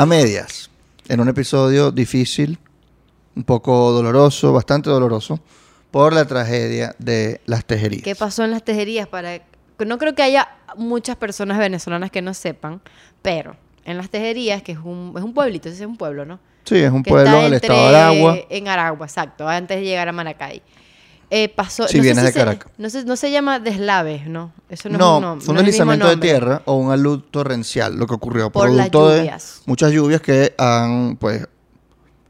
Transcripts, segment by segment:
a medias, en un episodio difícil, un poco doloroso, bastante doloroso, por la tragedia de las tejerías. ¿Qué pasó en las tejerías? Para... No creo que haya muchas personas venezolanas que no sepan, pero en las tejerías, que es un, es un pueblito, ese es un pueblo, ¿no? Sí, es un que pueblo del estado de Aragua. En Aragua, exacto, antes de llegar a Maracay. Eh, pasó, Si no sé vienes de Caracas. no, se, no se llama deslaves, ¿no? Eso no, No, es un nom- fue un deslizamiento de nombre. tierra o un alud torrencial, lo que ocurrió Por las producto de lluvias. muchas lluvias que han, pues,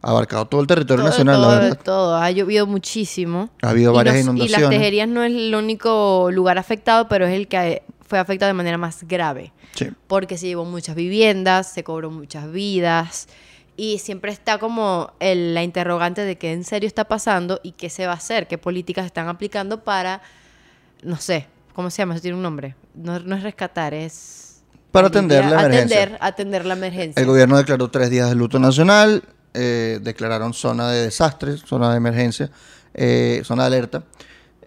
abarcado todo el territorio Todo, nacional, todo, la verdad. todo. Ha llovido muchísimo. Ha habido Y varias nos- Y inundaciones. las tejerías no es el único lugar afectado, pero es el que fue afectado de manera más grave. Sí. Porque se llevó muchas viviendas, se cobró muchas vidas. Y siempre está como el- la interrogante de qué en serio está pasando y qué se va a hacer, qué políticas están aplicando para, no sé, ¿cómo se llama? Eso tiene un nombre. No, no es rescatar, es... Para atender la emergencia. Atender, atender la emergencia. El gobierno declaró tres días de luto nacional, eh, declararon zona de desastre, zona de emergencia, eh, zona de alerta,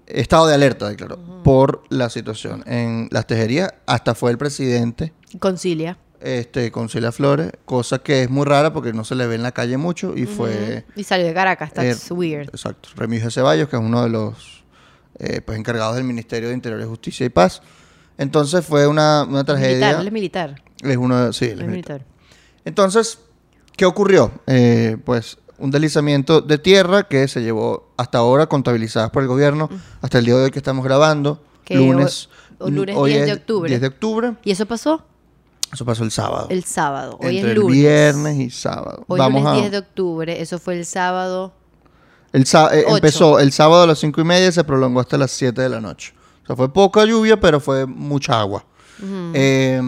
estado de alerta declaró por la situación en las tejerías. Hasta fue el presidente Concilia. Este, con Celia Flores, cosa que es muy rara porque no se le ve en la calle mucho y fue... Y salió de Caracas, that's eh, weird. Exacto, Remigio Ceballos, que es uno de los eh, pues, encargados del Ministerio de Interior, Justicia y Paz. Entonces fue una, una tragedia. Militar, él es militar. Es uno de- sí, él es es militar. militar. Entonces, ¿qué ocurrió? Eh, pues un deslizamiento de tierra que se llevó hasta ahora contabilizadas por el gobierno, hasta el día de hoy que estamos grabando, Que lunes. hoy- lunes hoy 10 de octubre. 10 de octubre. ¿Y eso pasó? Eso pasó el sábado. El sábado. Hoy entre es lunes. el viernes y sábado. Hoy Vamos lunes a, 10 de octubre. Eso fue el sábado. el eh, empezó el sábado a las 5 y media y se prolongó hasta las 7 de la noche. O sea, fue poca lluvia, pero fue mucha agua. Eh,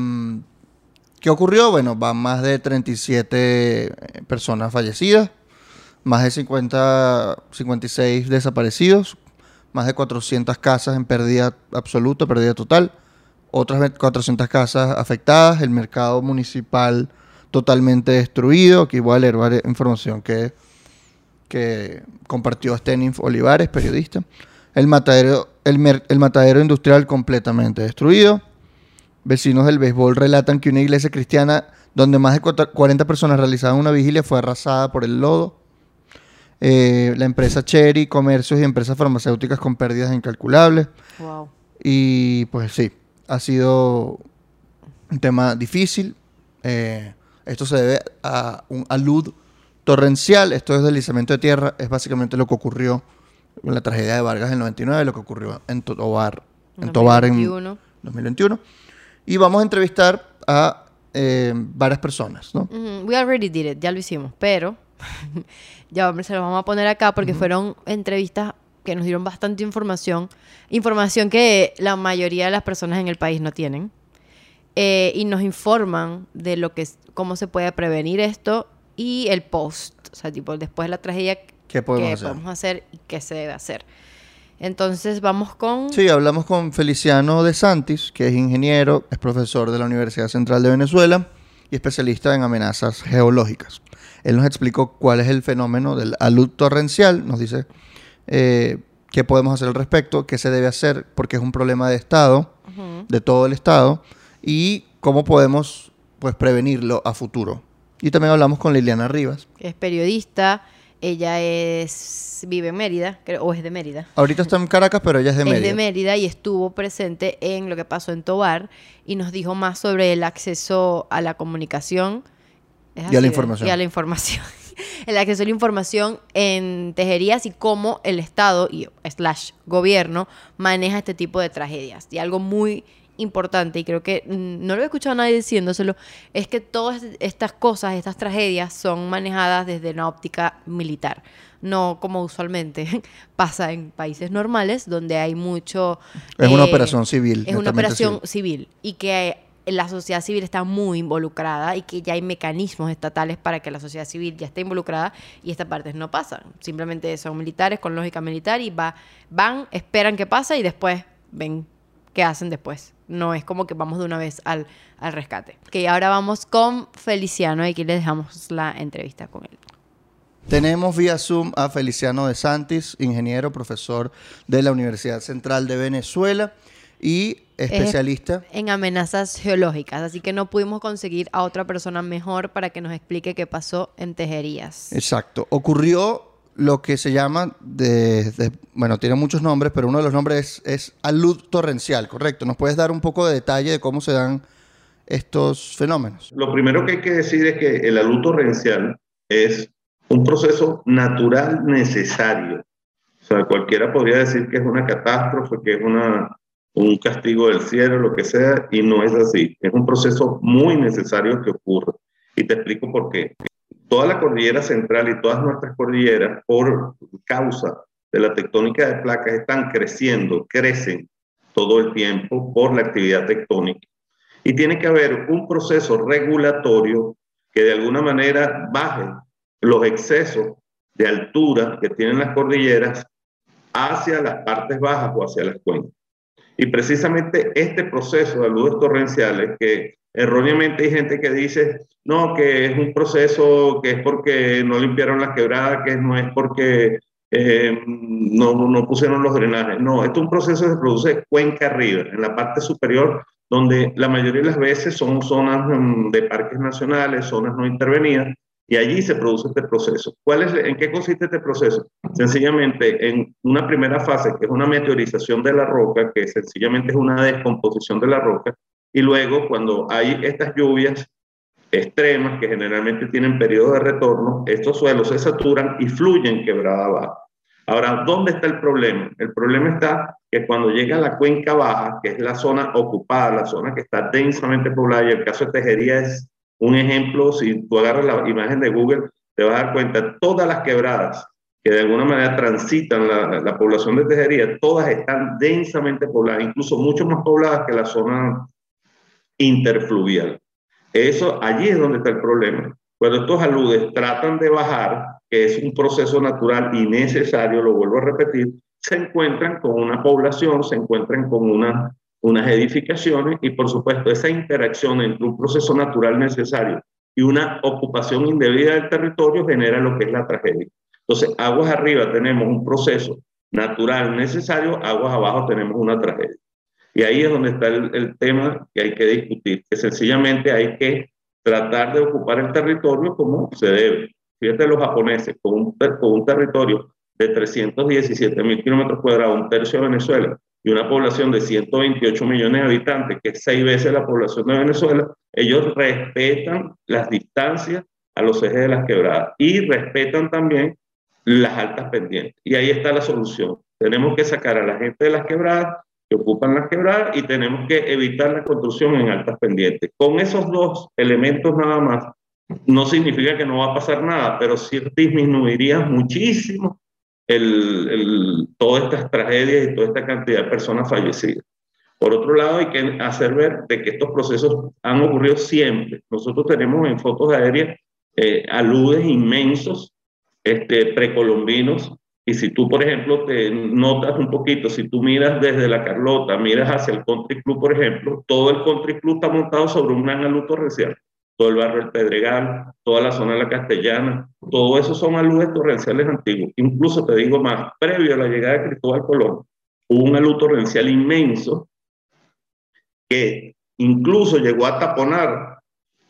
¿Qué ocurrió? Bueno, van más de 37 eh, personas fallecidas, más de 50, 56 desaparecidos, más de 400 casas en pérdida absoluta, pérdida total, otras ve- 400 casas afectadas, el mercado municipal totalmente destruido. Aquí voy a leer varias información que, que compartió Stenin Olivares, periodista. El matadero, el, el matadero industrial completamente destruido. Vecinos del béisbol relatan que una iglesia cristiana donde más de cuata- 40 personas realizaban una vigilia fue arrasada por el lodo. Eh, la empresa Cherry, comercios y empresas farmacéuticas con pérdidas incalculables. Wow. Y pues sí, ha sido un tema difícil. Eh, esto se debe a un alud torrencial. Esto es deslizamiento de tierra. Es básicamente lo que ocurrió con la tragedia de Vargas en el 99, lo que ocurrió en Tobar en, Tobar en 2021. 2021. Y vamos a entrevistar a eh, varias personas, ¿no? We already did it, ya lo hicimos, pero ya se lo vamos a poner acá porque fueron entrevistas que nos dieron bastante información, información que la mayoría de las personas en el país no tienen, eh, y nos informan de lo que cómo se puede prevenir esto y el post, o sea, tipo después de la tragedia ¿Qué podemos qué hacer? podemos hacer y qué se debe hacer. Entonces vamos con Sí, hablamos con Feliciano de Santis, que es ingeniero, es profesor de la Universidad Central de Venezuela y especialista en amenazas geológicas. Él nos explicó cuál es el fenómeno del alud torrencial, nos dice eh, qué podemos hacer al respecto, qué se debe hacer, porque es un problema de Estado, de todo el Estado, y cómo podemos pues, prevenirlo a futuro. Y también hablamos con Liliana Rivas. es periodista, ella es vive en Mérida, creo, o es de Mérida. Ahorita está en Caracas, pero ella es de es Mérida. de Mérida y estuvo presente en lo que pasó en Tobar y nos dijo más sobre el acceso a la comunicación ¿Es Y a la ¿verdad? información. Y a la información. el acceso a la información en tejerías y cómo el Estado y slash gobierno maneja este tipo de tragedias. Y algo muy importante, y creo que mm, no lo he escuchado a nadie diciéndoselo, es que todas estas cosas, estas tragedias, son manejadas desde una óptica militar. No como usualmente pasa en países normales, donde hay mucho... Es una eh, operación civil. Es una operación civil. civil y que la sociedad civil está muy involucrada y que ya hay mecanismos estatales para que la sociedad civil ya esté involucrada y estas partes no pasan. Simplemente son militares con lógica militar y va, van, esperan que pasa y después ven qué hacen después. No es como que vamos de una vez al, rescate. Que ahora vamos con Feliciano y aquí le dejamos la entrevista con él. Tenemos vía Zoom a Feliciano de Santis, ingeniero, profesor de la Universidad Central de Venezuela y especialista. en amenazas geológicas, así que no pudimos conseguir a otra persona mejor para que nos explique qué pasó en Tejerías. Exacto. Ocurrió lo que se llama, de, de- bueno, tiene muchos nombres, pero uno de los nombres es, es alud torrencial, correcto. ¿Nos puedes dar un poco de detalle de cómo se dan estos fenómenos? Lo primero que hay que decir es que el alud torrencial es un proceso natural necesario. O sea, cualquiera podría decir que es una catástrofe, que es una, un castigo del cielo, lo que sea, y no es así. Es un proceso muy necesario que ocurre. Y te explico por qué. Toda la cordillera central y todas nuestras cordilleras, por causa de la tectónica de placas, están creciendo, crecen todo el tiempo por la actividad tectónica. Y tiene que haber un proceso regulatorio que de alguna manera baje los excesos de altura que tienen las cordilleras hacia las partes bajas o hacia las cuencas. Y precisamente este proceso de aludes torrenciales, que erróneamente hay gente que dice, no, que es un proceso que es porque no limpiaron las quebradas, que no es porque eh, no, no pusieron los drenajes. No, esto es un proceso que se produce cuenca arriba, en la parte superior, donde la mayoría de las veces son zonas mm, de parques nacionales, zonas no intervenidas, y allí se produce este proceso. ¿Cuál es, ¿En qué consiste este proceso? Sencillamente, en una primera fase, que es una meteorización de la roca, que sencillamente es una descomposición de la roca, y luego cuando hay estas lluvias extremas, que generalmente tienen periodo de retorno, estos suelos se saturan y fluyen quebrada abajo. Ahora, ¿dónde está el problema? El problema está que cuando llega a la cuenca baja, que es la zona ocupada, la zona que está densamente poblada, y el caso de Tejería es un ejemplo, si tú agarras la imagen de Google, te vas a dar cuenta, todas las quebradas que de alguna manera transitan la, la población de Tejería, todas están densamente pobladas, incluso mucho más pobladas que la zona interfluvial. Eso, allí es donde está el problema. Cuando estos aludes tratan de bajar, que es un proceso natural y necesario, lo vuelvo a repetir, se encuentran con una población, se encuentran con una, unas edificaciones y por supuesto esa interacción entre un proceso natural necesario y una ocupación indebida del territorio genera lo que es la tragedia. Entonces, aguas arriba tenemos un proceso natural necesario, aguas abajo tenemos una tragedia. Y ahí es donde está el, tema que hay que discutir, que sencillamente hay que tratar de ocupar el territorio como se debe. Fíjate los japoneses, con un, con un territorio de 317 mil kilómetros cuadrados, un tercio de Venezuela, y una población de 128 millones de habitantes, que es seis veces la población de Venezuela, ellos respetan las distancias a los ejes de las quebradas y respetan también las altas pendientes. Y ahí está la solución. Tenemos que sacar a la gente de las quebradas que ocupan las quebradas y tenemos que evitar la construcción en altas pendientes. Con esos dos elementos nada más, no significa que no va a pasar nada, pero sí disminuiría muchísimo el, el, todas estas tragedias y toda esta cantidad de personas fallecidas. Por otro lado, hay que hacer ver de que estos procesos han ocurrido siempre. Nosotros tenemos en fotos aéreas eh, aludes inmensos este, precolombinos y si tú, por ejemplo, te notas un poquito, si tú miras desde la Carlota, miras hacia el Country Club, por ejemplo, todo el Country Club está montado sobre un gran alud torrencial. Todo el barrio del Pedregal, toda la zona de la Castellana, todo eso son aludes torrenciales antiguos. Incluso te digo más, previo a la llegada de Cristóbal Colón, hubo un alud torrencial inmenso que incluso llegó a taponar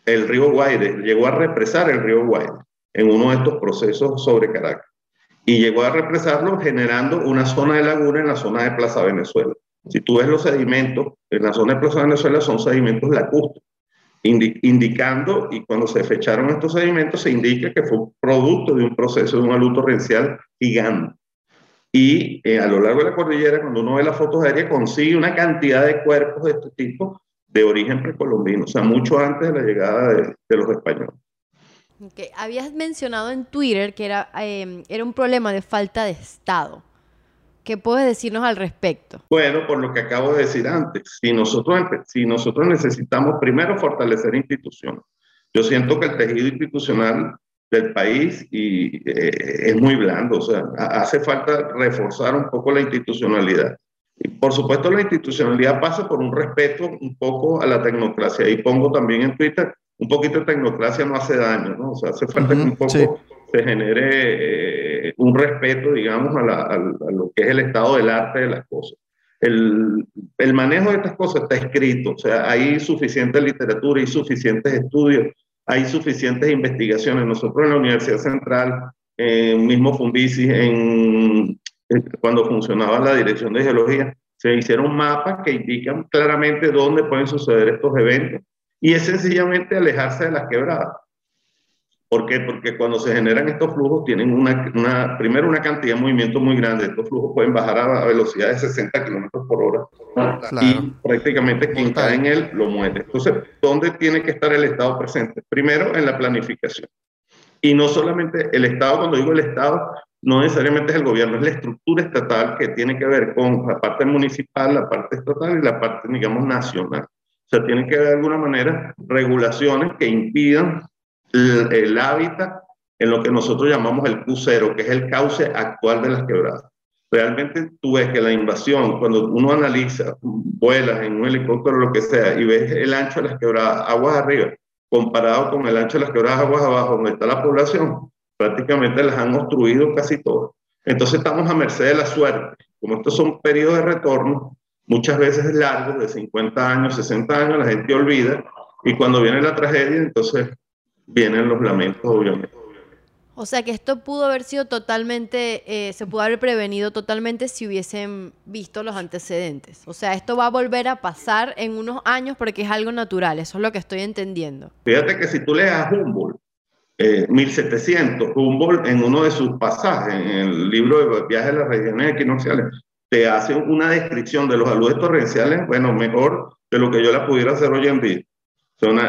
el río Guaire, llegó a represar el río Guaire en uno de estos procesos sobre Caracas y llegó a represarlo generando una zona de laguna en la zona de Plaza Venezuela. Si tú ves los sedimentos, en la zona de Plaza Venezuela son sedimentos lacustres, indi indicando, y cuando se fecharon estos sedimentos, se indica que fue producto de un proceso de un alud torrencial gigante. Y eh, a lo largo de la cordillera, cuando uno ve las fotos aéreas, consigue una cantidad de cuerpos de este tipo de origen precolombino, o sea, mucho antes de la llegada de, de los españoles. Okay. Habías mencionado en Twitter que era, eh, era un problema de falta de Estado. ¿Qué puedes decirnos al respecto? Bueno, por lo que acabo de decir antes, si nosotros, si nosotros necesitamos primero fortalecer instituciones, yo siento que el tejido institucional del país y, eh, es muy blando, o sea, hace falta reforzar un poco la institucionalidad. Y por supuesto, la institucionalidad pasa por un respeto un poco a la tecnocracia. Y pongo también en Twitter un poquito de tecnocracia no hace daño, ¿no? O sea, hace falta uh -huh, que un poco sí. Se genere eh, un respeto, digamos, a, lo que es el estado del arte de las cosas. El, manejo de estas cosas está escrito, o sea, hay suficiente literatura, hay suficientes estudios, hay suficientes investigaciones. Nosotros en la Universidad Central, eh, mismo Fundisi, en, cuando funcionaba la Dirección de Geología, se hicieron mapas que indican claramente dónde pueden suceder estos eventos y es sencillamente alejarse de las quebradas. ¿Por qué? Porque cuando se generan estos flujos tienen una, una, primero una cantidad de movimiento muy grande. Estos flujos pueden bajar a velocidad de 60 kilómetros por hora y prácticamente quien cae en él lo muere. Entonces, ¿dónde tiene que estar el Estado presente? Primero, en la planificación. Y no solamente el Estado, cuando digo el Estado, no necesariamente es el gobierno, es la estructura estatal que tiene que ver con la parte municipal, la parte estatal y la parte, digamos, nacional. O sea, tiene que haber de alguna manera regulaciones que impidan el, hábitat en lo que nosotros llamamos el Q0, que es el cauce actual de las quebradas. Realmente tú ves que la invasión, cuando uno analiza, vuelas en un helicóptero o lo que sea, y ves el ancho de las quebradas, aguas arriba, comparado con el ancho de las quebradas, aguas abajo, donde está la población, prácticamente las han obstruido casi todas. Entonces estamos a merced de la suerte. Como estos son periodos de retorno, muchas veces largos, de 50 años, 60 años, la gente olvida, y cuando viene la tragedia, entonces vienen los lamentos, obviamente. O sea que esto pudo haber sido totalmente, eh, se pudo haber prevenido totalmente si hubiesen visto los antecedentes. O sea, esto va a volver a pasar en unos años porque es algo natural, eso es lo que estoy entendiendo. Fíjate que si tú lees a Humboldt, 1700, eh, Humboldt en uno de sus pasajes, en el libro de Viajes a las regiones equinocciales, te hace una descripción de los aludes torrenciales, bueno, mejor de lo que yo la pudiera hacer hoy en día.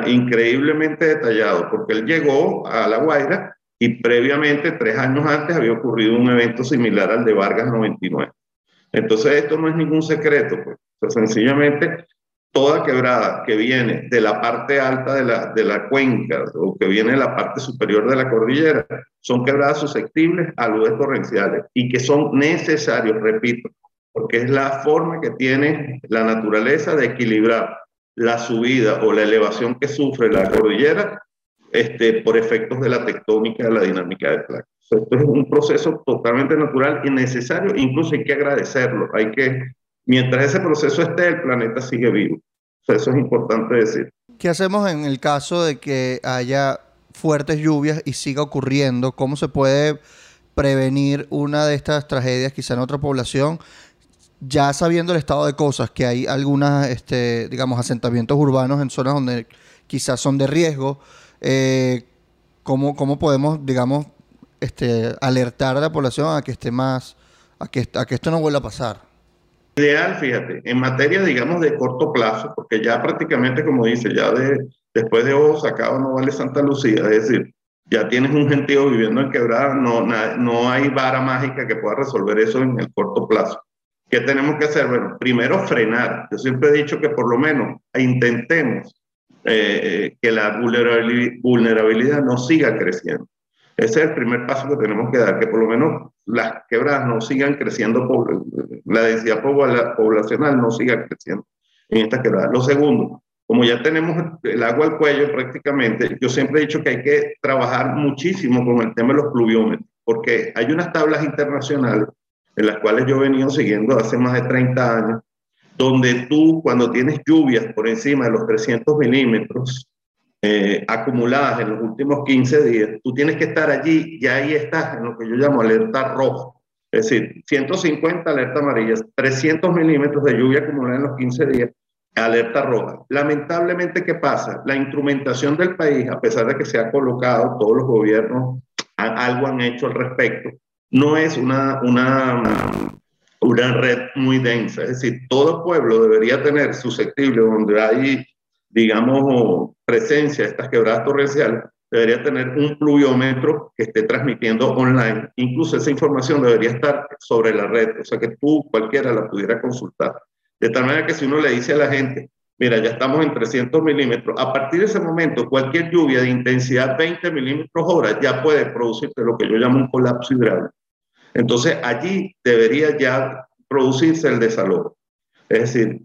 Increíblemente detallados, porque él llegó a La Guaira y previamente, tres años antes, había ocurrido un evento similar al de Vargas 99. Entonces, esto no es ningún secreto, pues. sencillamente, toda quebrada que viene de la parte alta de la, de la cuenca o que viene de la parte superior de la cordillera, son quebradas susceptibles a aludes torrenciales y que son necesarios, repito, porque es la forma que tiene la naturaleza de equilibrar la subida o la elevación que sufre la cordillera este, por efectos de la tectónica, de la dinámica de placas. Esto es un proceso totalmente natural y necesario, incluso hay que agradecerlo. Hay que, mientras ese proceso esté, el planeta sigue vivo. eso es importante decir. ¿Qué hacemos en el caso de que haya fuertes lluvias y siga ocurriendo? ¿Cómo se puede prevenir una de estas tragedias quizá en otra población? Ya sabiendo el estado de cosas, que hay algunas, este, digamos, asentamientos urbanos en zonas donde quizás son de riesgo, eh, ¿cómo, podemos, digamos, este, alertar a la población a que esté más, a que, esto no vuelva a pasar? Ideal, fíjate, en materia, digamos, de corto plazo, porque ya prácticamente, como dice, ya de, después de Ojo Sacado no vale Santa Lucía, es decir, ya tienes un gentío viviendo en quebrada, no, no hay vara mágica que pueda resolver eso en el corto plazo. ¿Qué tenemos que hacer? Bueno, primero frenar. Yo siempre he dicho que por lo menos intentemos eh, que la vulnerabilidad no siga creciendo. Ese es el primer paso que tenemos que dar, que por lo menos las quebradas no sigan creciendo, la densidad poblacional no siga creciendo en estas quebradas. Lo segundo, como ya tenemos el agua al cuello prácticamente, yo siempre he dicho que hay que trabajar muchísimo con el tema de los pluviómetros, porque hay unas tablas internacionales en las cuales yo he venido siguiendo hace más de 30 años, donde tú cuando tienes lluvias por encima de los 300 milímetros eh, acumuladas en los últimos 15 días, tú tienes que estar allí y ahí estás en lo que yo llamo alerta roja. Es decir, 150 alerta amarilla, 300 milímetros de lluvia acumulada en los 15 días, alerta roja. Lamentablemente, ¿qué pasa? La instrumentación del país, a pesar de que se ha colocado, todos los gobiernos algo han hecho al respecto, no es una, una, una red muy densa. Es decir, todo pueblo debería tener susceptible, donde hay, digamos, presencia de estas quebradas torrenciales, debería tener un pluviómetro que esté transmitiendo online. Incluso esa información debería estar sobre la red, o sea que tú cualquiera la pudiera consultar. De tal manera que si uno le dice a la gente, mira, ya estamos en 300 milímetros, a partir de ese momento cualquier lluvia de intensidad 20 milímetros hora ya puede producirte lo que yo llamo un colapso hidráulico. Entonces allí debería ya producirse el desalojo. Es decir,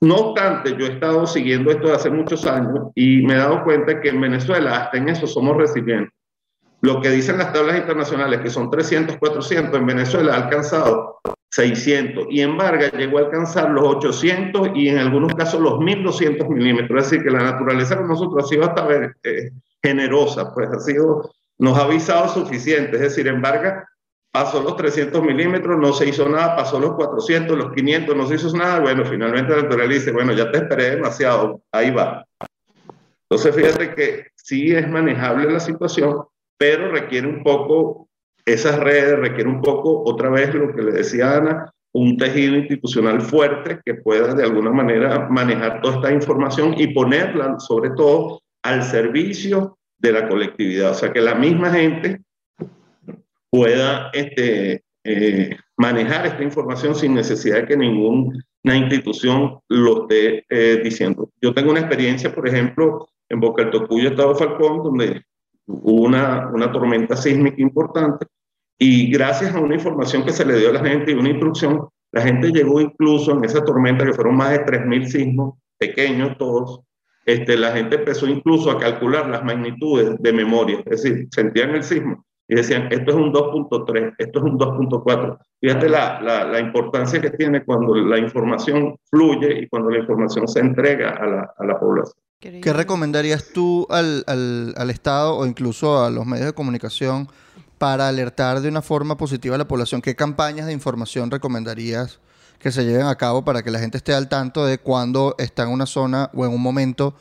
no obstante, yo he estado siguiendo esto hace muchos años y me he dado cuenta que en Venezuela hasta en eso somos resilientes. Lo que dicen las tablas internacionales, que son 300, 400, en Venezuela ha alcanzado 600 y en Vargas llegó a alcanzar los 800 y en algunos casos los 1200 milímetros. Es decir, que la naturaleza con nosotros ha sido hasta eh, generosa, pues ha sido, nos ha avisado suficiente. Es decir, en Vargas pasó los 300 milímetros, no se hizo nada, pasó los 400, los 500, no se hizo nada. Bueno, finalmente la naturaleza dice, bueno, ya te esperé demasiado, ahí va. Entonces, fíjate que sí es manejable la situación, pero requiere un poco esas redes requieren un poco, otra vez lo que le decía Ana, un tejido institucional fuerte que pueda de alguna manera manejar toda esta información y ponerla sobre todo al servicio de la colectividad. O sea, que la misma gente pueda este, eh, manejar esta información sin necesidad de que ninguna institución lo esté eh, diciendo. Yo tengo una experiencia, por ejemplo, en Boca del Tocuyo, Estado Falcón, donde hubo una tormenta sísmica importante y gracias a una información que se le dio a la gente y una instrucción, la gente llegó incluso en esa tormenta, que fueron más de 3.000 sismos, pequeños todos, este, la gente empezó incluso a calcular las magnitudes de memoria, es decir, sentían el sismo y decían, esto es un 2.3, esto es un 2.4. Fíjate la, la, la, importancia que tiene cuando la información fluye y cuando la información se entrega a la, a la población. ¿Qué recomendarías tú al, al, al Estado o incluso a los medios de comunicación? Para alertar de una forma positiva a la población? ¿Qué campañas de información recomendarías que se lleven a cabo para que la gente esté al tanto de cuando está en una zona o en un momento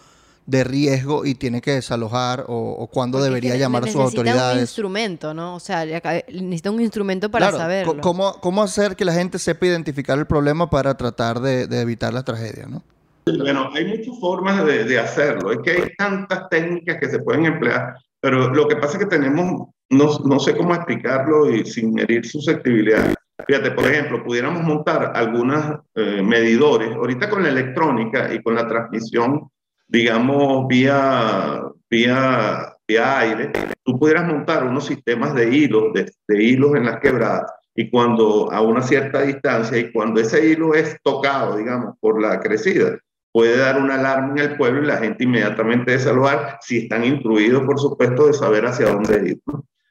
de riesgo y tiene que desalojar o, cuándo debería llamar a sus autoridades? Necesita un instrumento, ¿no? O sea, necesita un instrumento para saberlo. ¿cómo, ¿Cómo hacer que la gente sepa identificar el problema para tratar de, evitar la tragedia, no? Bueno, hay muchas formas de, de, hacerlo. Es que hay tantas técnicas que se pueden emplear, pero lo que pasa es que tenemos no, no sé cómo explicarlo y sin herir susceptibilidad. Fíjate, por ejemplo, pudiéramos montar algunos eh, medidores, ahorita con la electrónica y con la transmisión, digamos, vía, vía, vía aire, tú pudieras montar unos sistemas de hilos, de, hilos en las quebradas, y cuando a una cierta distancia, y cuando ese hilo es tocado, digamos, por la crecida, puede dar una alarma en el pueblo y la gente inmediatamente desalojar si están instruidos, por supuesto, de saber hacia dónde ir.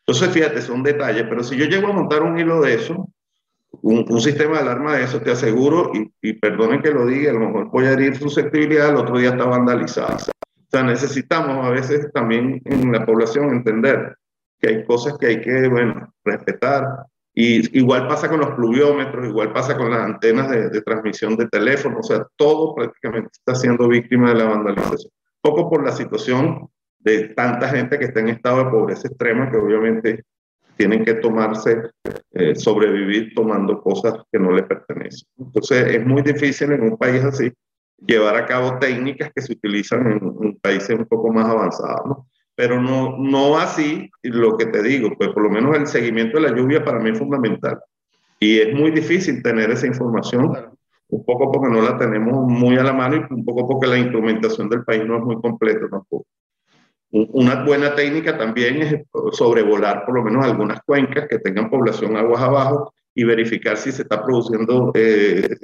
Entonces, fíjate, son detalles, pero si yo llego a montar un hilo de eso, un, sistema de alarma de eso, te aseguro, y, y, perdonen que lo diga, a lo mejor voy a herir susceptibilidad, el otro día está vandalizada. O sea, necesitamos a veces también en la población entender que hay cosas que hay que, bueno, respetar. Y igual pasa con los pluviómetros, igual pasa con las antenas de, de transmisión de teléfono, o sea, todo prácticamente está siendo víctima de la vandalización. Poco por la situación de tanta gente que está en estado de pobreza extrema que obviamente tienen que tomarse, eh, sobrevivir tomando cosas que no les pertenecen. Entonces es muy difícil en un país así llevar a cabo técnicas que se utilizan en, países un poco más avanzados, ¿no? Pero no, no así lo que te digo, pues por lo menos el seguimiento de la lluvia para mí es fundamental. Y es muy difícil tener esa información, un poco porque no la tenemos muy a la mano y un poco porque la instrumentación del país no es muy completa tampoco. Una buena técnica también es sobrevolar por lo menos algunas cuencas que tengan población aguas abajo y verificar si se está produciendo eh,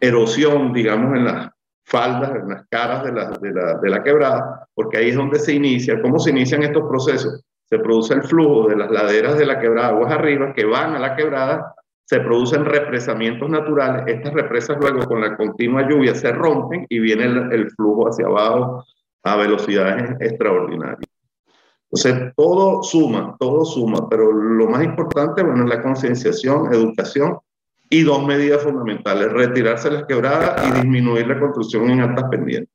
erosión, digamos, en las faldas, en las caras de la, de, la, de la quebrada, porque ahí es donde se inicia. ¿Cómo se inician estos procesos? Se produce el flujo de las laderas de la quebrada aguas arriba que van a la quebrada, se producen represamientos naturales, estas represas luego con la continua lluvia se rompen y viene el, el flujo hacia abajo a velocidades extraordinarias. Entonces, todo suma, todo suma, pero lo más importante, bueno, es la concienciación, educación y dos medidas fundamentales, retirarse las quebradas y disminuir la construcción en altas pendientes.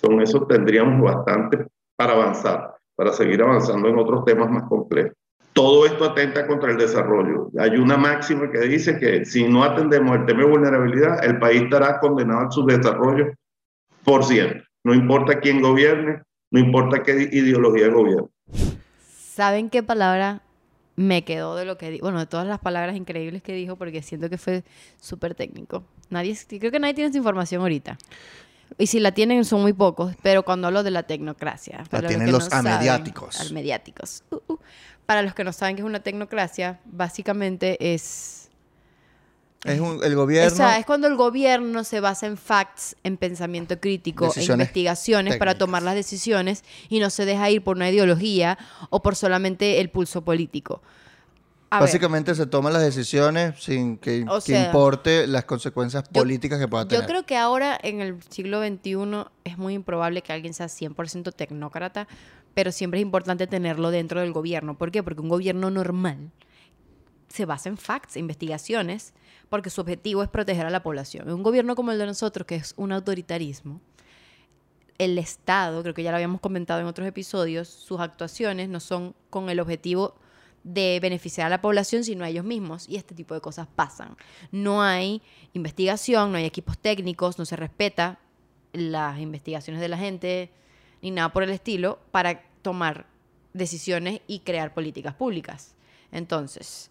Con eso tendríamos bastante para avanzar, para seguir avanzando en otros temas más complejos. Todo esto atenta contra el desarrollo. Hay una máxima que dice que si no atendemos el tema de vulnerabilidad, el país estará condenado a su desarrollo por siempre. No importa quién gobierne, no importa qué ideología gobierne. ¿Saben qué palabra me quedó de lo que dijo? Bueno, de todas las palabras increíbles que dijo, porque siento que fue súper técnico. Nadie, creo que nadie tiene esa información ahorita. Y si la tienen son muy pocos, pero cuando hablo de la tecnocracia. La tienen los, amediáticos. Amediáticos. Uh, uh. Para los que no saben qué es una tecnocracia, básicamente es es el gobierno. O sea, es cuando el gobierno se basa en facts, en pensamiento crítico, en investigaciones para tomar las decisiones y no se deja ir por una ideología o por solamente el pulso político. A ver. Básicamente se toman las decisiones sin que, O que sea, importe las consecuencias yo- políticas que pueda tener. Yo creo que ahora, en el siglo XXI, es muy improbable que alguien sea 100% tecnócrata, pero siempre es importante tenerlo dentro del gobierno. ¿Por qué? Porque un gobierno normal se basa en facts, investigaciones, porque su objetivo es proteger a la población. En un gobierno como el de nosotros, que es un autoritarismo, el Estado, creo que ya lo habíamos comentado en otros episodios, sus actuaciones no son con el objetivo de beneficiar a la población, sino a ellos mismos. Y este tipo de cosas pasan. No hay investigación, no hay equipos técnicos, no se respeta las investigaciones de la gente, ni nada por el estilo, para tomar decisiones y crear políticas públicas. Entonces,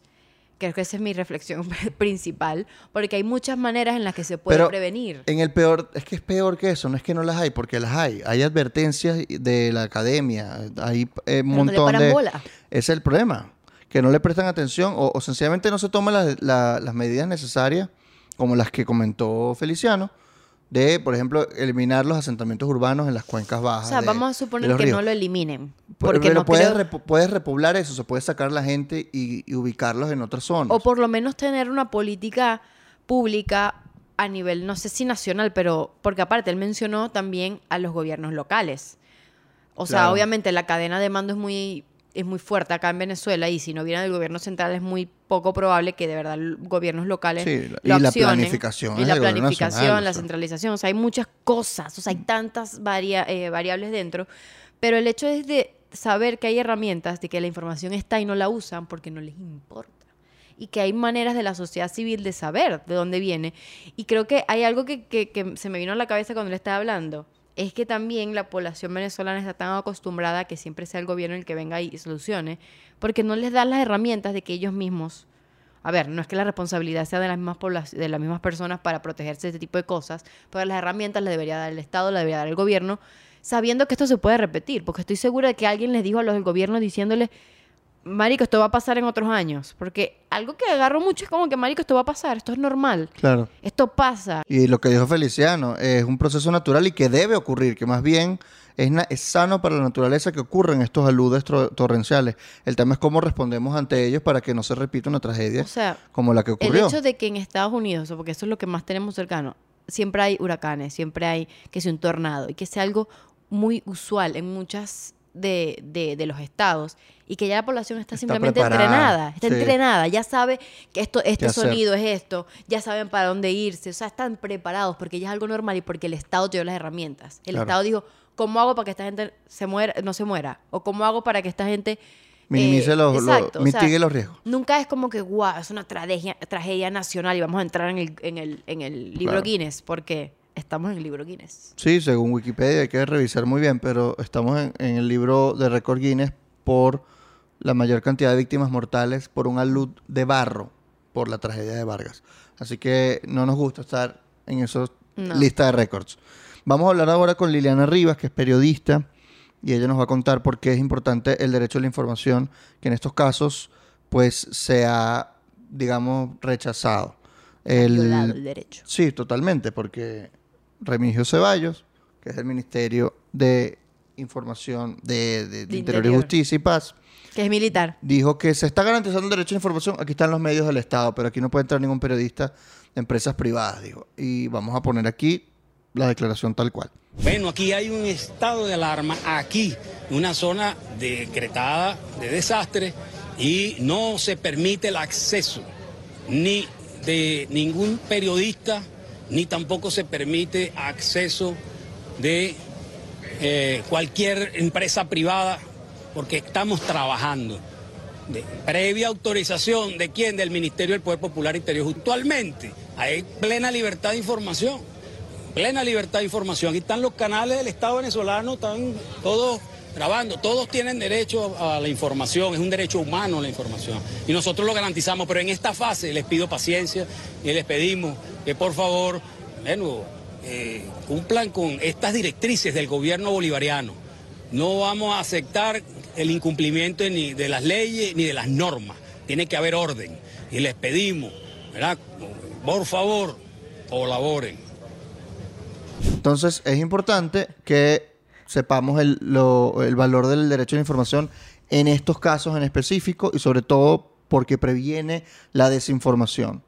creo que esa es mi reflexión principal, porque hay muchas maneras en las que se puede Pero prevenir. En el peor, es que es peor que eso, no es que no las hay, porque las hay. Hay advertencias de la academia, hay eh, un Pero no le montón de... bola. Es el problema, que no le prestan atención o, o sencillamente no se toman las- la- las medidas necesarias, como las que comentó Feliciano, de, por ejemplo, eliminar los asentamientos urbanos en las cuencas bajas. O sea, de- vamos a suponer que ríos. no lo eliminen. Porque pero no puedes, creo- repo- puedes repoblar eso, se puede sacar la gente y, y ubicarlos en otras zonas. O por lo menos tener una política pública a nivel, no sé si nacional, pero porque aparte él mencionó también a los gobiernos locales. O sea, obviamente la cadena de mando es muy, es muy fuerte acá en Venezuela y si no viene del gobierno central es muy poco probable que de verdad gobiernos locales Sí, lo y la planificación y la planificación, nacional, la o sea. centralización, o sea, hay muchas cosas, o sea, hay tantas varia- eh, variables dentro, pero el hecho es de saber que hay herramientas, de que la información está y no la usan porque no les importa y que hay maneras de la sociedad civil de saber de dónde viene. Y creo que hay algo que, que- que se me vino a la cabeza cuando le estaba hablando. Es que también la población venezolana está tan acostumbrada a que siempre sea el gobierno el que venga y solucione, porque no les dan las herramientas de que ellos mismos... A ver, no es que la responsabilidad sea de las mismas de las mismas personas para protegerse de este tipo de cosas, pero las herramientas las debería dar el Estado, las debería dar el gobierno, sabiendo que esto se puede repetir, porque estoy segura de que alguien les dijo a los del gobierno diciéndole, Marico, esto va a pasar en otros años. Porque algo que agarro mucho es como que, Marico, esto va a pasar, esto es normal. Claro. Esto pasa. Y lo que dijo Feliciano, es un proceso natural y que debe ocurrir, que más bien es, es sano para la naturaleza que ocurran estos aludes torrenciales. El tema es cómo respondemos ante ellos para que no se repita una tragedia O sea, como la que el ocurrió. hecho de que en Estados Unidos, porque eso es lo que más tenemos cercano, siempre hay huracanes, siempre hay que sea un tornado y que sea algo muy usual en muchas de, de- de los estados y que ya la población está, Está simplemente preparada, entrenada, está sí. entrenada, ya sabe que esto, este sonido es esto, ya saben para dónde irse, o sea, están preparados porque ya es algo normal y porque el Estado te dio las herramientas. El Claro. Estado dijo, ¿cómo hago para que esta gente se muera, no se muera? ¿O cómo hago para que esta gente... Minimice eh, los, los- exacto, o sea, mitigue los riesgos. Nunca es como que, guau, es una tragedia, tragedia nacional y vamos a entrar en el, en el, en el libro Claro. Guinness, porque estamos en el libro Guinness. Sí, según Wikipedia hay que revisar muy bien, pero estamos en, en el libro de récord Guinness por la mayor cantidad de víctimas mortales por un alud de barro por la tragedia de Vargas. Así que no nos gusta estar en esa No. lista de récords. Vamos a hablar ahora con Liliana Rivas, que es periodista, y ella nos va a contar por qué es importante el derecho a la información, que en estos casos, pues, se ha, digamos, rechazado. El- Violado el derecho. Sí, totalmente, porque Remigio Ceballos, que es el Ministerio de Información de, de- Interior y. Justicia y Paz, Que es militar. dijo que se está garantizando el derecho a la información. Aquí están los medios del Estado, pero aquí no puede entrar ningún periodista de empresas privadas, dijo. Y vamos a poner aquí la declaración tal cual. Bueno, aquí hay un estado de alarma, aquí, una zona decretada de desastre y no se permite el acceso ni de ningún periodista, ni tampoco se permite acceso de eh, cualquier empresa privada, porque estamos trabajando. De, previa autorización de quién? Del Ministerio del Poder Popular Interior. Actualmente hay plena libertad de información plena libertad de información. Aquí están los canales del Estado venezolano, están todos grabando, todos tienen derecho a la información, es un derecho humano la información. Y nosotros lo garantizamos, pero en esta fase les pido paciencia y les pedimos que por favor, bueno, eh, cumplan con estas directrices del gobierno bolivariano. No vamos a aceptar el incumplimiento ni de las leyes ni de las normas. Tiene que haber orden. Y les pedimos, ¿verdad? Por favor, colaboren. Entonces, es importante que sepamos el, lo- el valor del derecho a la información en estos casos en específico y sobre todo porque previene la desinformación.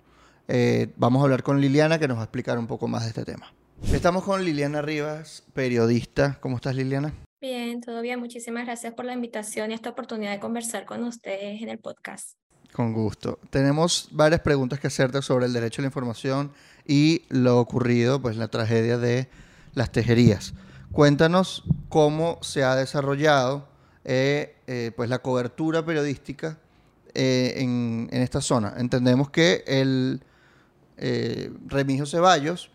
Eh, vamos a hablar con Liliana que nos va a explicar un poco más de este tema. Estamos con Liliana Rivas, periodista. ¿Cómo estás, Liliana? Bien, todo bien. Muchísimas gracias por la invitación y esta oportunidad de conversar con ustedes en el podcast. Con gusto. Tenemos varias preguntas que hacerte sobre el derecho a la información y lo ocurrido, pues la tragedia de las tejerías. Cuéntanos cómo se ha desarrollado eh, eh, pues la cobertura periodística eh, en, en, esta zona. Entendemos que el Remigio Ceballos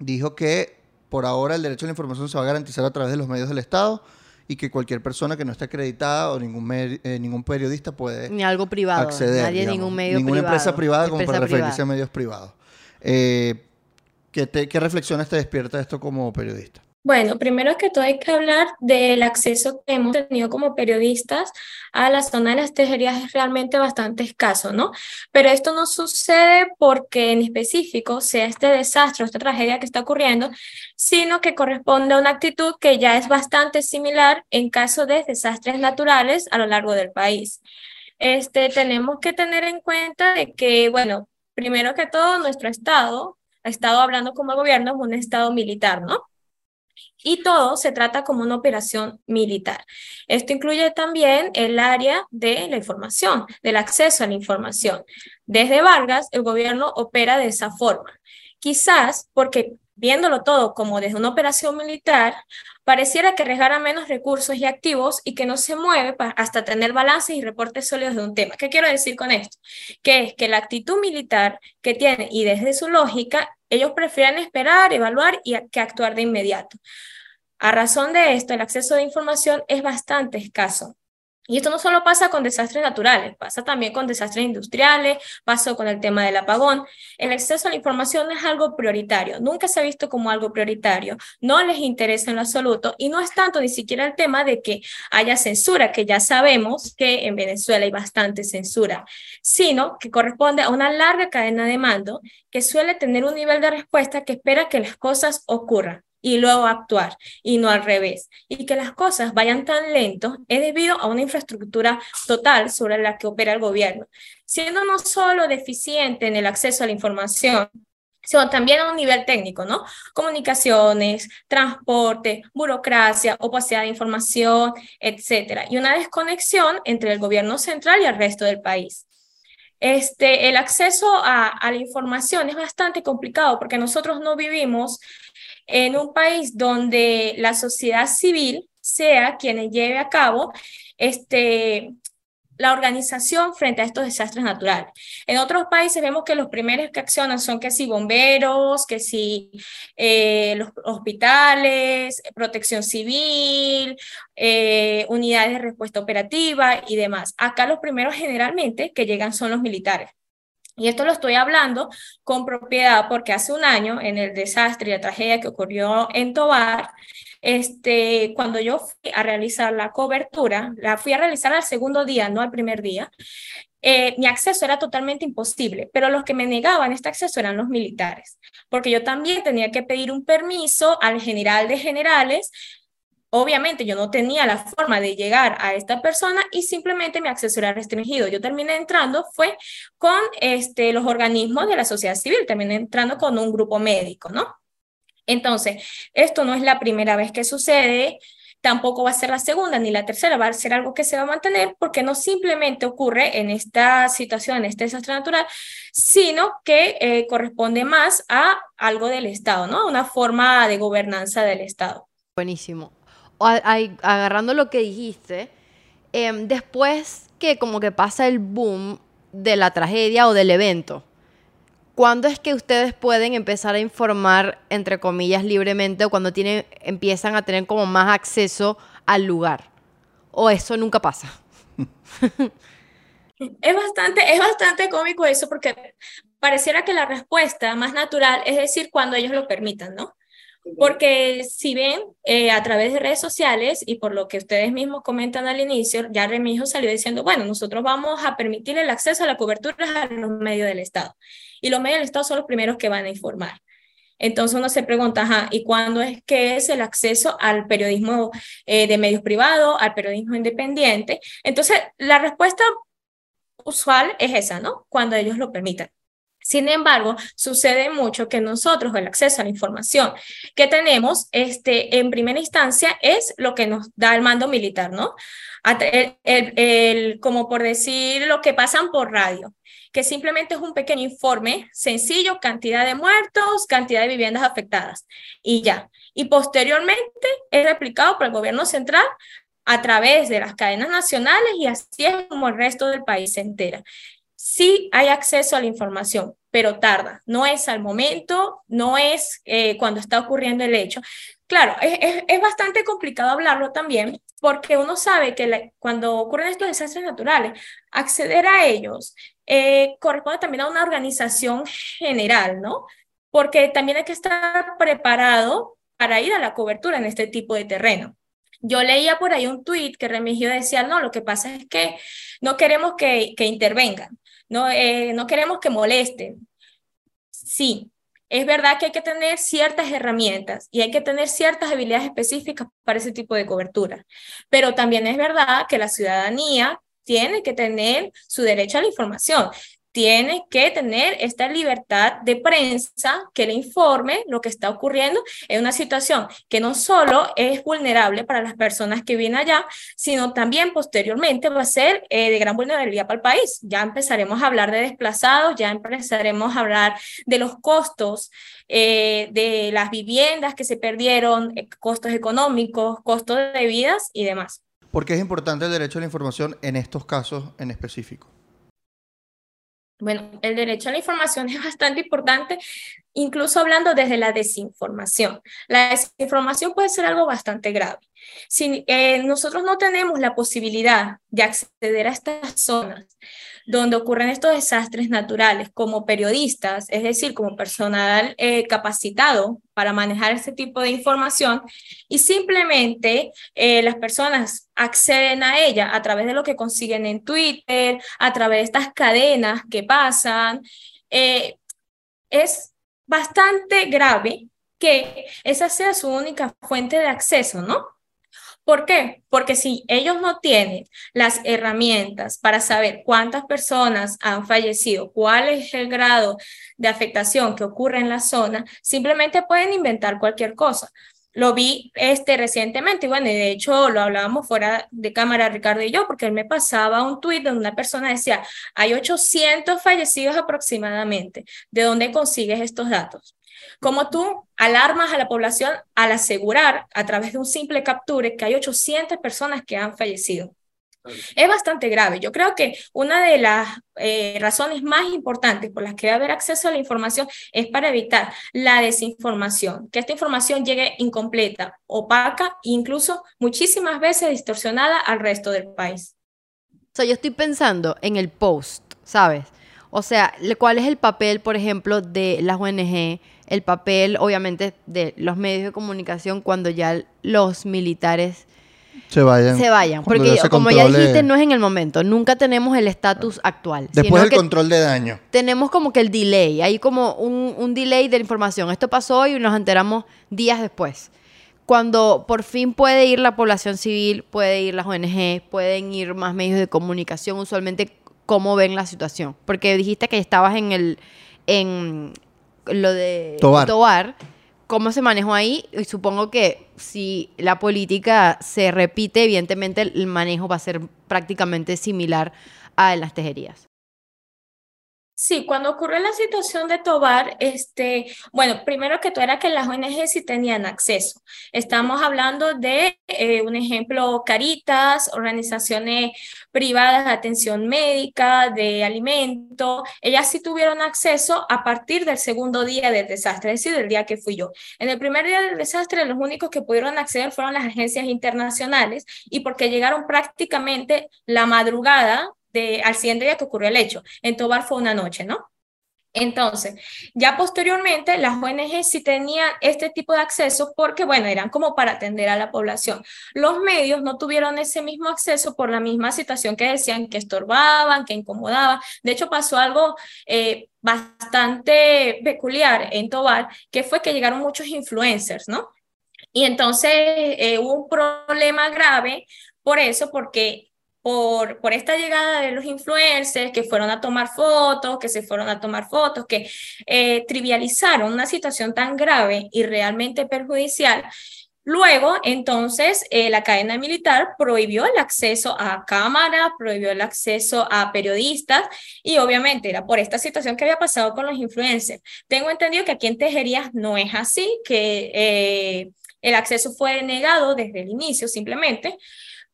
dijo que por ahora el derecho a la información se va a garantizar a través de los medios del Estado y que cualquier persona que no esté acreditada o ningún, ningún periodista puede Ni algo privado, acceder. Nadie, ningún medio ninguna privado, empresa privada como empresa para privada. referirse a medios privados. ¿qué, te, ¿Qué reflexiones te despierta esto como periodista? Bueno, primero que todo hay que hablar del acceso que hemos tenido como periodistas a la zona de las tejerías es realmente bastante escaso, ¿no? Pero esto no sucede porque en específico sea este desastre esta tragedia que está ocurriendo, sino que corresponde a una actitud que ya es bastante similar en caso de desastres naturales a lo largo del país. Este, tenemos que tener en cuenta de que, bueno, primero que todo, nuestro Estado, ha estado hablando como gobierno, es un Estado militar, ¿no? Y todo se trata como una operación militar. Esto incluye también el área de la información, del acceso a la información. Desde Vargas, el gobierno opera de esa forma. Quizás porque viéndolo todo como desde una operación militar, pareciera que arriesgara menos recursos y activos y que no se mueve hasta tener balances y reportes sólidos de un tema. ¿Qué quiero decir con esto? Que es que la actitud militar que tiene y desde su lógica, ellos prefieren esperar, evaluar y que actuar de inmediato. A razón de esto, el acceso de información es bastante escaso. Y esto no solo pasa con desastres naturales, pasa también con desastres industriales, pasó con el tema del apagón. El acceso a la información es algo prioritario, nunca se ha visto como algo prioritario, no les interesa en lo absoluto y no es tanto ni siquiera el tema de que haya censura, que ya sabemos que en Venezuela hay bastante censura, sino que corresponde a una larga cadena de mando que suele tener un nivel de respuesta que espera que las cosas ocurran y luego actuar y no al revés. Y que las cosas vayan tan lento es debido a una infraestructura total sobre la que opera el gobierno, siendo no solo deficiente en el acceso a la información, sino también a un nivel técnico, ¿no? Comunicaciones, transporte, burocracia, opacidad de información, etcétera, y una desconexión entre el gobierno central y el resto del país. Este, el acceso a la información es bastante complicado porque nosotros no vivimos en un país donde la sociedad civil sea quien lleve a cabo este, la organización frente a estos desastres naturales. En otros países vemos que los primeros que accionan son que si bomberos, que si eh, los hospitales, protección civil, eh, unidades de respuesta operativa y demás. Acá los primeros generalmente que llegan son los militares. Y esto lo estoy hablando con propiedad porque hace un año, en el desastre y la tragedia que ocurrió en Tobar, este, cuando yo fui a realizar la cobertura, la fui a realizar al segundo día, no al primer día, eh, mi acceso era totalmente imposible, pero los que me negaban este acceso eran los militares, porque yo también tenía que pedir un permiso al general de generales Obviamente yo no tenía la forma de llegar a esta persona y simplemente mi acceso era restringido. Yo terminé entrando fue con este, los organismos de la sociedad civil, terminé entrando con un grupo médico, ¿no? Entonces, esto no es la primera vez que sucede, tampoco va a ser la segunda ni la tercera, va a ser algo que se va a mantener porque no simplemente ocurre en esta situación, en este desastre natural, sino que eh, corresponde más a algo del Estado, ¿no? Una forma de gobernanza del Estado. Buenísimo agarrando lo que dijiste, eh, después que como que pasa el boom de la tragedia o del evento, ¿cuándo es que ustedes pueden empezar a informar, entre comillas, libremente o cuando tienen, empiezan a tener como más acceso al lugar? ¿O eso nunca pasa? es, bastante, es bastante cómico eso porque pareciera que la respuesta más natural es decir cuando ellos lo permitan, ¿no? Porque si ven eh, a través de redes sociales y por lo que ustedes mismos comentan al inicio, ya Remijo salió diciendo, bueno, nosotros vamos a permitir el acceso a la cobertura a los medios del Estado. Y los medios del Estado son los primeros que van a informar. Entonces uno se pregunta, ajá, ¿y cuándo es que es el acceso al periodismo eh, de medios privados, al periodismo independiente? Entonces, la respuesta usual es esa, ¿no? Cuando ellos lo permitan. Sin embargo, sucede mucho que nosotros el acceso a la información que tenemos este, en primera instancia es lo que nos da el mando militar, ¿no? Como por decir lo que pasan por radio, que simplemente es un pequeño informe sencillo, cantidad de muertos, cantidad de viviendas afectadas y ya. Y posteriormente es replicado por el gobierno central a través de las cadenas nacionales y así es como el resto del país se entera sí hay acceso a la información, pero tarda. No es al momento, no es eh, cuando está ocurriendo el hecho. Claro, es, es, bastante complicado hablarlo también porque uno sabe que cuando ocurren estos desastres naturales, acceder a ellos eh, corresponde también a una organización general, ¿no? Porque también hay que estar preparado para ir a la cobertura en este tipo de terreno. Yo leía por ahí un tuit que Remigio decía, no, lo que pasa es que no queremos que, que intervengan no, eh, no queremos que molesten. Sí, es verdad que hay que tener ciertas herramientas y hay que tener ciertas habilidades específicas para ese tipo de cobertura, pero también es verdad que la ciudadanía tiene que tener su derecho a la información tiene que tener esta libertad de prensa que le informe lo que está ocurriendo en una situación que no solo es vulnerable para las personas que vienen allá, sino también posteriormente va a ser eh, de gran vulnerabilidad para el país. Ya empezaremos a hablar de desplazados, ya empezaremos a hablar de los costos eh, de las viviendas que se perdieron, eh, costos económicos, costos de vidas y demás. ¿Por qué es importante el derecho a la información en estos casos en específico? Bueno, el derecho a la información es bastante importante, incluso hablando desde la desinformación. La desinformación puede ser algo bastante grave. Si eh, nosotros no tenemos la posibilidad de acceder a estas zonas, donde ocurren estos desastres naturales como periodistas, es decir, como personal eh, capacitado para manejar este tipo de información y simplemente eh, las personas acceden a ella a través de lo que consiguen en Twitter, a través de estas cadenas que pasan, eh, es bastante grave que esa sea su única fuente de acceso, ¿no? ¿Por qué? Porque si ellos no tienen las herramientas para saber cuántas personas han fallecido, cuál es el grado de afectación que ocurre en la zona, simplemente pueden inventar cualquier cosa. Lo vi este, recientemente y bueno, y de hecho lo hablábamos fuera de cámara Ricardo y yo, porque él me pasaba un tuit donde una persona decía, hay 800 fallecidos aproximadamente. ¿De dónde consigues estos datos? Como tú alarmas a la población al asegurar a través de un simple capture que hay 800 personas que han fallecido. Es bastante grave. Yo creo que una de las eh, razones más importantes por las que debe haber acceso a la información es para evitar la desinformación, que esta información llegue incompleta, opaca e incluso muchísimas veces distorsionada al resto del país. O sea, yo estoy pensando en el post, ¿sabes? O sea, ¿cuál es el papel, por ejemplo, de las ONG el papel, obviamente, de los medios de comunicación cuando ya los militares se vayan. Se vayan. Porque, como ya dijiste, no es en el momento. Nunca tenemos el estatus actual. Después del control de daño. Tenemos como que el delay. Hay como un, un delay de información. Esto pasó y nos enteramos días después. Cuando por fin puede ir la población civil, puede ir las ONG, pueden ir más medios de comunicación, usualmente cómo ven la situación. Porque dijiste que estabas en el. En, lo de Tobar. ¿cómo se manejó ahí? Y supongo que si la política se repite, evidentemente el manejo va a ser prácticamente similar a las tejerías. Sí, cuando ocurrió la situación de Tobar, este, bueno, primero que todo era que las ONG sí tenían acceso. Estamos hablando de eh, un ejemplo, Caritas, organizaciones privadas de atención médica, de alimento, ellas sí tuvieron acceso a partir del segundo día del desastre, es decir, del día que fui yo. En el primer día del desastre, los únicos que pudieron acceder fueron las agencias internacionales y porque llegaron prácticamente la madrugada al siguiente día que ocurrió el hecho. En Tobar fue una noche, ¿no? Entonces, ya posteriormente las ONG sí tenían este tipo de acceso porque, bueno, eran como para atender a la población. Los medios no tuvieron ese mismo acceso por la misma situación que decían que estorbaban, que incomodaban. De hecho, pasó algo eh, bastante peculiar en Tobar, que fue que llegaron muchos influencers, ¿no? Y entonces eh, hubo un problema grave por eso, porque por, por esta llegada de los influencers que fueron a tomar fotos, que se fueron a tomar fotos, que eh, trivializaron una situación tan grave y realmente perjudicial, Luego, entonces, eh, la cadena militar prohibió el acceso a cámaras, prohibió el acceso a periodistas y obviamente era por esta situación que había pasado con los influencers. Tengo entendido que aquí en Tejerías no es así, que eh, el acceso fue negado desde el inicio simplemente,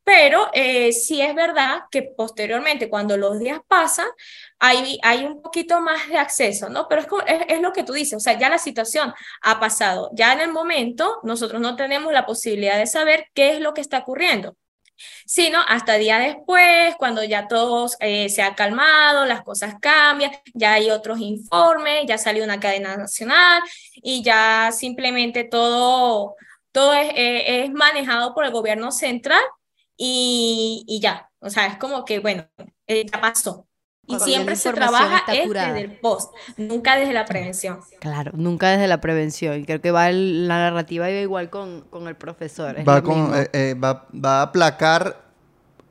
pero eh, sí es verdad que posteriormente, cuando los días pasan, hay, hay un poquito más de acceso, ¿no? Pero es, es, lo que tú dices, o sea, ya la situación ha pasado. Ya en el momento, nosotros no tenemos la posibilidad de saber qué es lo que está ocurriendo sino hasta día después, cuando ya todo eh, se ha calmado, las cosas cambian, ya hay otros informes, ya salió una cadena nacional y ya simplemente todo, todo es, eh, es manejado por el gobierno central y, y ya, o sea, es como que, bueno, eh, ya pasó. Y siempre se trabaja desde el post, nunca desde la prevención. Claro, nunca desde la prevención. Y creo que va la narrativa iba igual con, con el profesor. Va, con, eh, eh, va, va, a aplacar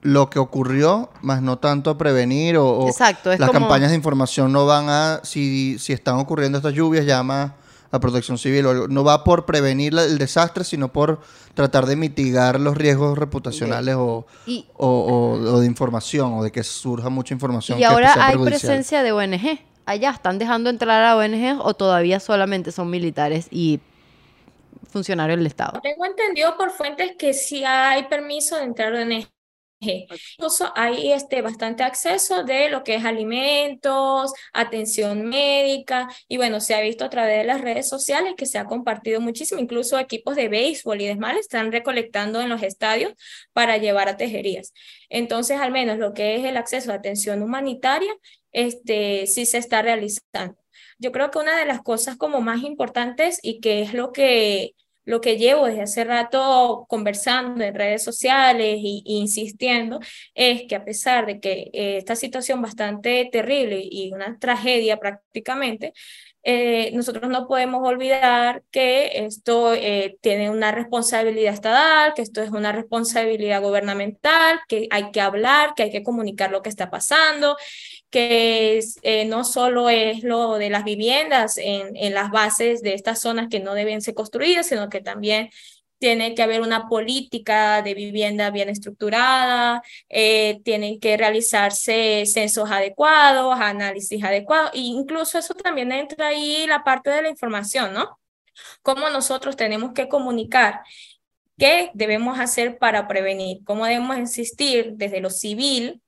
lo que ocurrió, más no tanto a prevenir o, Exacto, las campañas de información no van a, si, si están ocurriendo estas lluvias, llama a protección civil. No va por prevenir el desastre, sino por tratar de mitigar los riesgos reputacionales o, o, de información o de que surja mucha información. Y ahora hay presencia de ONG. Allá están dejando entrar a ONG o todavía solamente son militares y funcionarios del Estado. Tengo entendido por fuentes que sí hay permiso de entrar a ONG Incluso hay este, bastante acceso de lo que es alimentos, atención médica y bueno, se ha visto a través de las redes sociales que se ha compartido muchísimo, incluso equipos de béisbol y demás están recolectando en los estadios para llevar a tejerías. Entonces, al menos lo que es el acceso a atención humanitaria, este, sí se está realizando. Yo creo que una de las cosas como más importantes y que es lo que lo que llevo desde hace rato conversando en redes sociales e, insistiendo es que a pesar de que eh, esta situación bastante terrible y una tragedia prácticamente, eh, nosotros no podemos olvidar que esto eh, tiene una responsabilidad estatal, que esto es una responsabilidad gubernamental, que hay que hablar, que hay que comunicar lo que está pasando, que eh, no solo es lo de las viviendas en, en las bases de estas zonas que no deben ser construidas, sino que también tiene que haber una política de vivienda bien estructurada, eh, tienen que realizarse censos adecuados, análisis adecuados, e incluso eso también entra ahí la parte de la información, ¿no? Cómo nosotros tenemos que comunicar qué debemos hacer para prevenir, cómo debemos insistir desde lo civil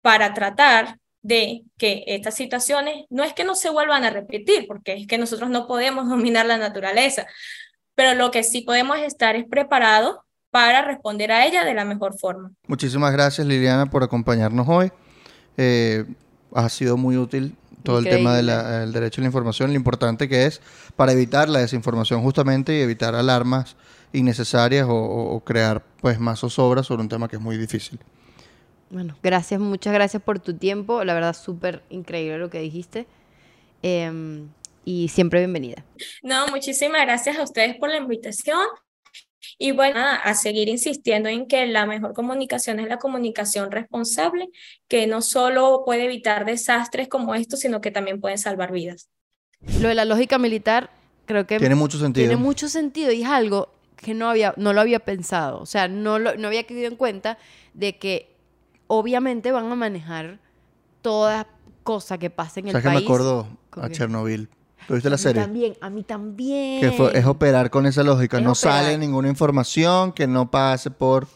para tratar de que estas situaciones no es que no se vuelvan a repetir, porque es que nosotros no podemos dominar la naturaleza, pero lo que sí podemos estar es preparados para responder a ella de la mejor forma. Muchísimas gracias Liliana por acompañarnos hoy. Eh, ha sido muy útil todo el tema del derecho a la información, lo importante que es para evitar la desinformación justamente y evitar alarmas innecesarias o, crear pues más zozobra sobre un tema que es muy difícil. Bueno, gracias, muchas gracias por tu tiempo, la verdad súper increíble lo que dijiste. Eh, y siempre bienvenida. No, muchísimas gracias a ustedes por la invitación. Y bueno, a seguir insistiendo en que la mejor comunicación es la comunicación responsable, que no solo puede evitar desastres como estos, sino que también puede salvar vidas. Lo de la lógica militar creo que tiene mucho sentido. Tiene mucho sentido y es algo que no había no lo había pensado, o sea, no lo, no había quedado en cuenta de que obviamente van a manejar toda cosa que pase en el país. que me acuerdo a Chernobyl ¿Tuviste la serie? A mí también, a mí también. Que es operar con esa lógica. no sale ninguna información que no pase por el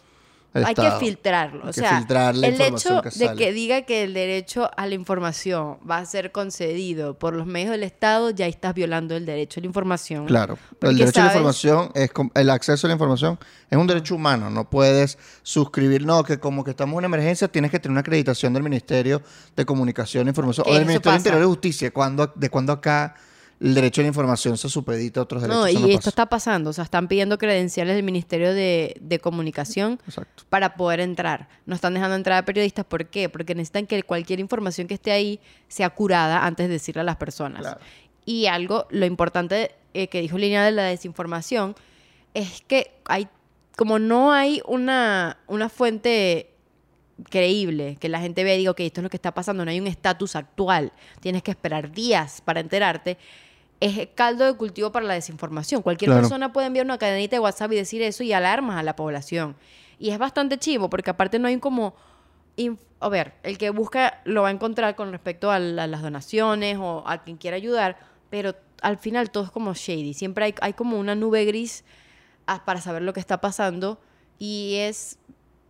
Hay que filtrarlo. o sea, el hecho de que diga que el derecho a la información va a ser concedido por los medios del Estado, ya estás violando el derecho a la información. Claro, pero el derecho a la información es el acceso a la información es un derecho humano. No puedes suscribir, no, que como que estamos en una emergencia, tienes que tener una acreditación del Ministerio de Comunicación e Información o del Ministerio de Interior y Justicia. ¿Cuándo, ¿De cuándo acá el derecho a la información se supedita a otros derechos. No, y esto está pasando. O sea, están pidiendo credenciales del Ministerio de, Comunicación para poder entrar. No están dejando entrar a periodistas. ¿Por qué? Porque necesitan que cualquier información que esté ahí sea curada antes de decirle a las personas. Y algo, lo importante eh, que dijo Línea de la desinformación es que hay, como no hay una, una fuente creíble, que la gente vea y diga, ok, esto es lo que está pasando, no hay un estatus actual, tienes que esperar días para enterarte, es caldo de cultivo para la desinformación. Cualquier Claro. persona puede enviar una cadenita de WhatsApp y decir eso y alarmas a la población. Y es bastante chivo, porque aparte no hay como... A ver, el que busca lo va a encontrar con respecto a, la- las donaciones o a quien quiera ayudar, pero al final todo es como shady. Siempre hay, hay como una nube gris ah, para saber lo que está pasando y es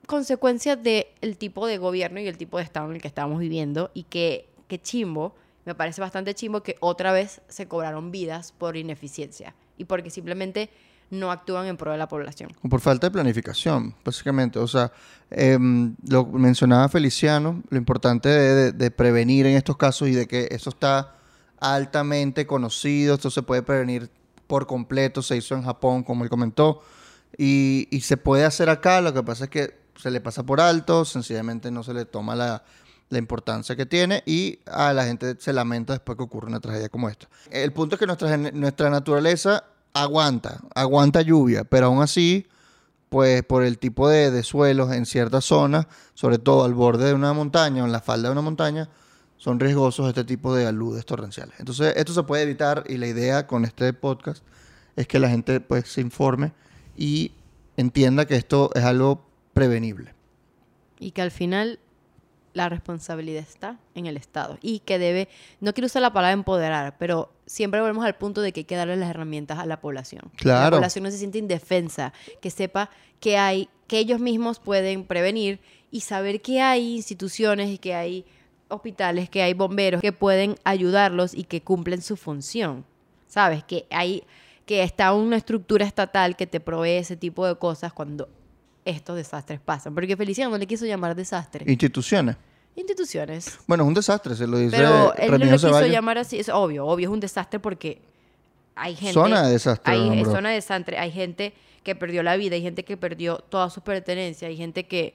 consecuencia del tipo de gobierno y el tipo de estado en el que estamos viviendo y que, que chimbo, me parece bastante chimbo que otra vez se cobraron vidas por ineficiencia y porque simplemente no actúan en pro de la población. Por falta de planificación, básicamente. O sea, em, lo mencionaba Feliciano, lo importante de prevenir en estos casos y de que eso está altamente conocido, esto se puede prevenir por completo, se hizo en Japón, como él comentó, y, y se puede hacer acá, lo que pasa es que se le pasa por alto, sencillamente no se le toma la, la importancia que tiene y a la gente se lamenta después que ocurre una tragedia como esta. El punto es que nuestra, nuestra naturaleza aguanta, aguanta lluvia, pero aún así, pues por el tipo de, de suelos en ciertas zonas, sobre todo al borde de una montaña o en la falda de una montaña, son riesgosos este tipo de aludes torrenciales. Entonces, esto se puede evitar y la idea con este podcast es que la gente pues se informe y entienda que esto es algo prevenible. Y que al final la responsabilidad está en el Estado y que debe, no quiero usar la palabra empoderar, pero siempre volvemos al punto de que hay que darle las herramientas a la población. Que Claro. La población no se siente indefensa, que sepa que hay, que ellos mismos pueden prevenir y saber que hay instituciones y que hay hospitales, que hay bomberos que pueden ayudarlos y que cumplen su función. ¿Sabes? Que hay que está una estructura estatal que te provee ese tipo de cosas cuando estos desastres pasan. Porque Feliciano no le quiso llamar desastre. Instituciones. Instituciones. Bueno, es un desastre, se lo dice Pero él no lo quiso Ceballos. llamar así. Es obvio, obvio, es un desastre porque hay gente. Zona de desastre, Hay es zona de desastre. Hay gente que perdió la vida, hay gente que perdió toda su pertenencia, hay gente que.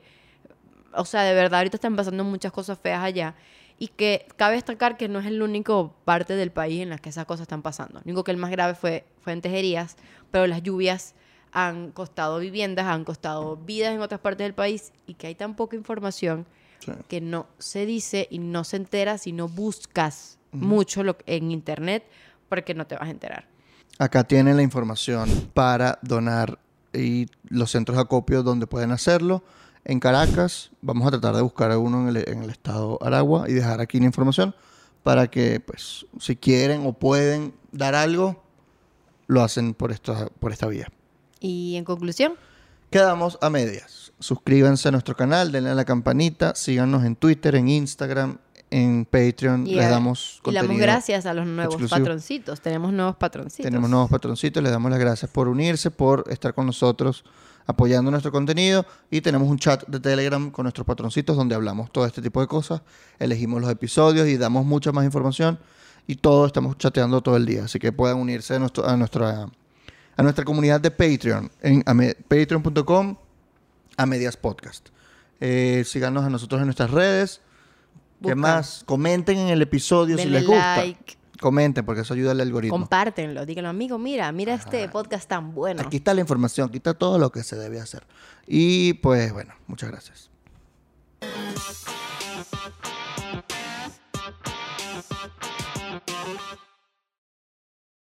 O sea, de verdad, ahorita están pasando muchas cosas feas allá. Y que cabe destacar que no es el único parte del país en la que esas cosas están pasando. Lo único que el más grave fue, fue en Tejerías, pero las lluvias han costado viviendas, han costado vidas en otras partes del país y que hay tan poca información Sí. que no se dice y no se entera si no buscas mucho lo, en internet porque no te vas a enterar. Acá tienen la información para donar y los centros de acopio donde pueden hacerlo. En Caracas, vamos a tratar de buscar uno en el, en el estado Aragua y dejar aquí la información para que, pues, si quieren o pueden dar algo, lo hacen por esta, por esta vía. Y en conclusión, Quedamos a medias. Suscríbanse a nuestro canal, denle a la campanita, síganos en Twitter, en Instagram, en Patreon. y, les damos y le damos contenido. gracias a los nuevos exclusivo. patroncitos. Tenemos nuevos patroncitos. Tenemos nuevos patroncitos, les damos las gracias por unirse, por estar con nosotros apoyando nuestro contenido y tenemos un chat de Telegram con nuestros patroncitos donde hablamos todo este tipo de cosas, elegimos los episodios y damos mucha más información y todo estamos chateando todo el día, así que puedan unirse a, nuestro, a, nuestra, a nuestra comunidad de Patreon en patreon.com a medias podcast. Eh, síganos a nosotros en nuestras redes. ¿Qué más? Comenten en el episodio si Denle les gusta. like. Comenten porque eso ayuda al algoritmo. Compártenlo, díganlo, amigo, mira, mira este podcast tan bueno. Aquí está la información, aquí está todo lo que se debe hacer. Y pues bueno, muchas gracias.